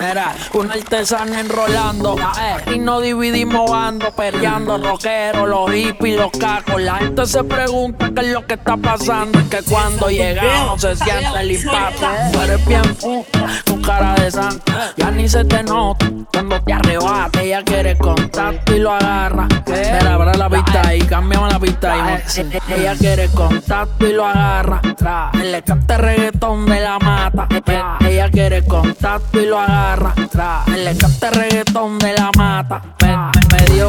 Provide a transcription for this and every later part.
Era un artesano enrolando. Y no dividimos bando, perreando, rockero, los hippies, los cacos. La gente se pregunta qué es lo que está pasando. Es que cuando llegamos se siente el impacto. Tú eres bien con cara de santo. Ya ni se te nota cuando te arrebate. Ella quiere contacto y lo agarra. La pista y cambiamos la pista y Ella quiere contacto y lo agarra. Le canta reggaetón de la mata. Ella quiere contacto y lo agarra. Le canta reggaetón de la mata.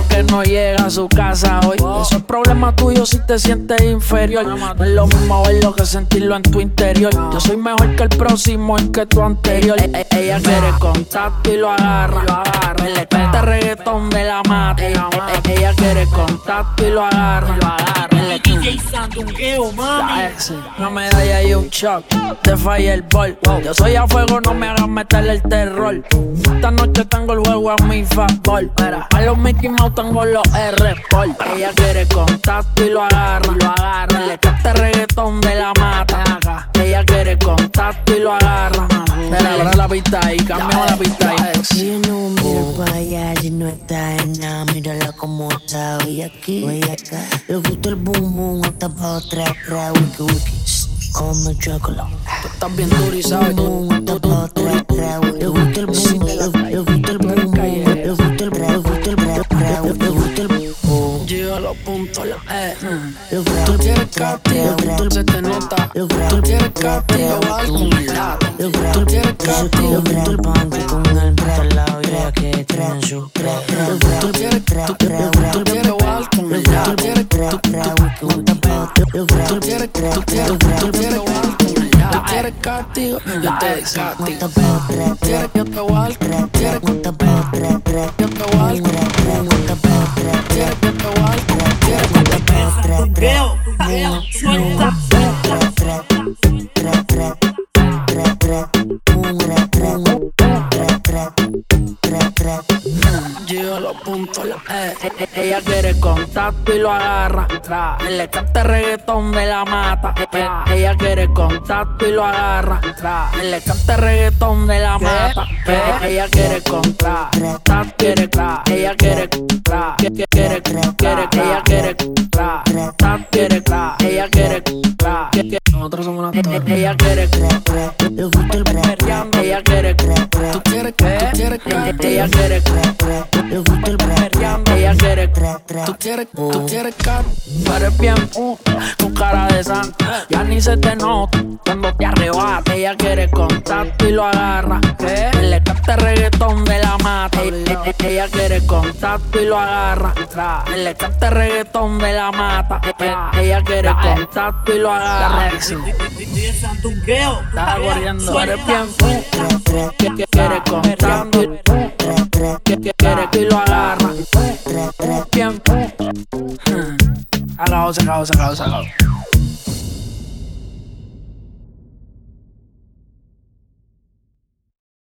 Que no llega a su casa hoy. Eso es problema tuyo si te sientes inferior. No es lo mismo verlo que sentirlo en tu interior. Yo soy mejor que el próximo y que tu anterior. E, ella quiere contacto y lo agarra. Le canta reggaetón de la mata. Ella quiere contacto y lo agarra. No me da ahí un shock. Te falla el bol. Yo soy a fuego, no me hagas meterle el terror. Esta noche tengo el juego a mi favor. A los Mickey Mouse tengo los R -Pol. Ella quiere contacto y lo agarra, lo agarra. Le canta reggaetón de la mata. Ella quiere contacto y lo agarra. Mira, ahora la pista ahí, cambiamos la pista ahí. no mira para allá, si no está en nada, mírala como está. Voy aquí, voy acá. Le gusta el boom boom, hasta pa' otra, wiki wiki. Come chocolate. Tú estás bien duro y sabes tú. Le gusta el boom, le gusta el boom, quieres castigo, se te nota. Tú quieres castigo, lado. Tú quieres castigo, el panty con el lado y que traen su Tú quieres, tú quieres, tú quieres. Tú quieres, tú quieres, tú quieres, tú tú tú castigo, yo te doy castigo. Quieres que te voy quieres que te voy yo te voy Llega los puntos, eh, eh, ella quiere contacto y lo agarra. Le canta reggaetón de la mata. Eh, ella quiere contacto y lo agarra. Le canta reggaetón de la mata. Ella quiere contacto, quiere, ella quiere, quiere, quiere, quiere, ella quiere, quiere, ella quiere, nosotros somos una Ella quiere, le gusta el ella quiere, tú quieres, tú quieres, ella quiere, le gusta el ella quiere, tú quieres, tú quieres car, tú eres bien con cara de santo, ya ni se te nota cuando te arrebate, ella quiere contacto y lo agarra, le canta reggaetón de la ella quiere contacto y lo agarra, le canta reggaetón de la mata, ella quiere contacto y lo agarra, está corriendo, eres bien que quiere contacto que quiere que lo agarra. Acabó, se acabó, se acabó, se acabó.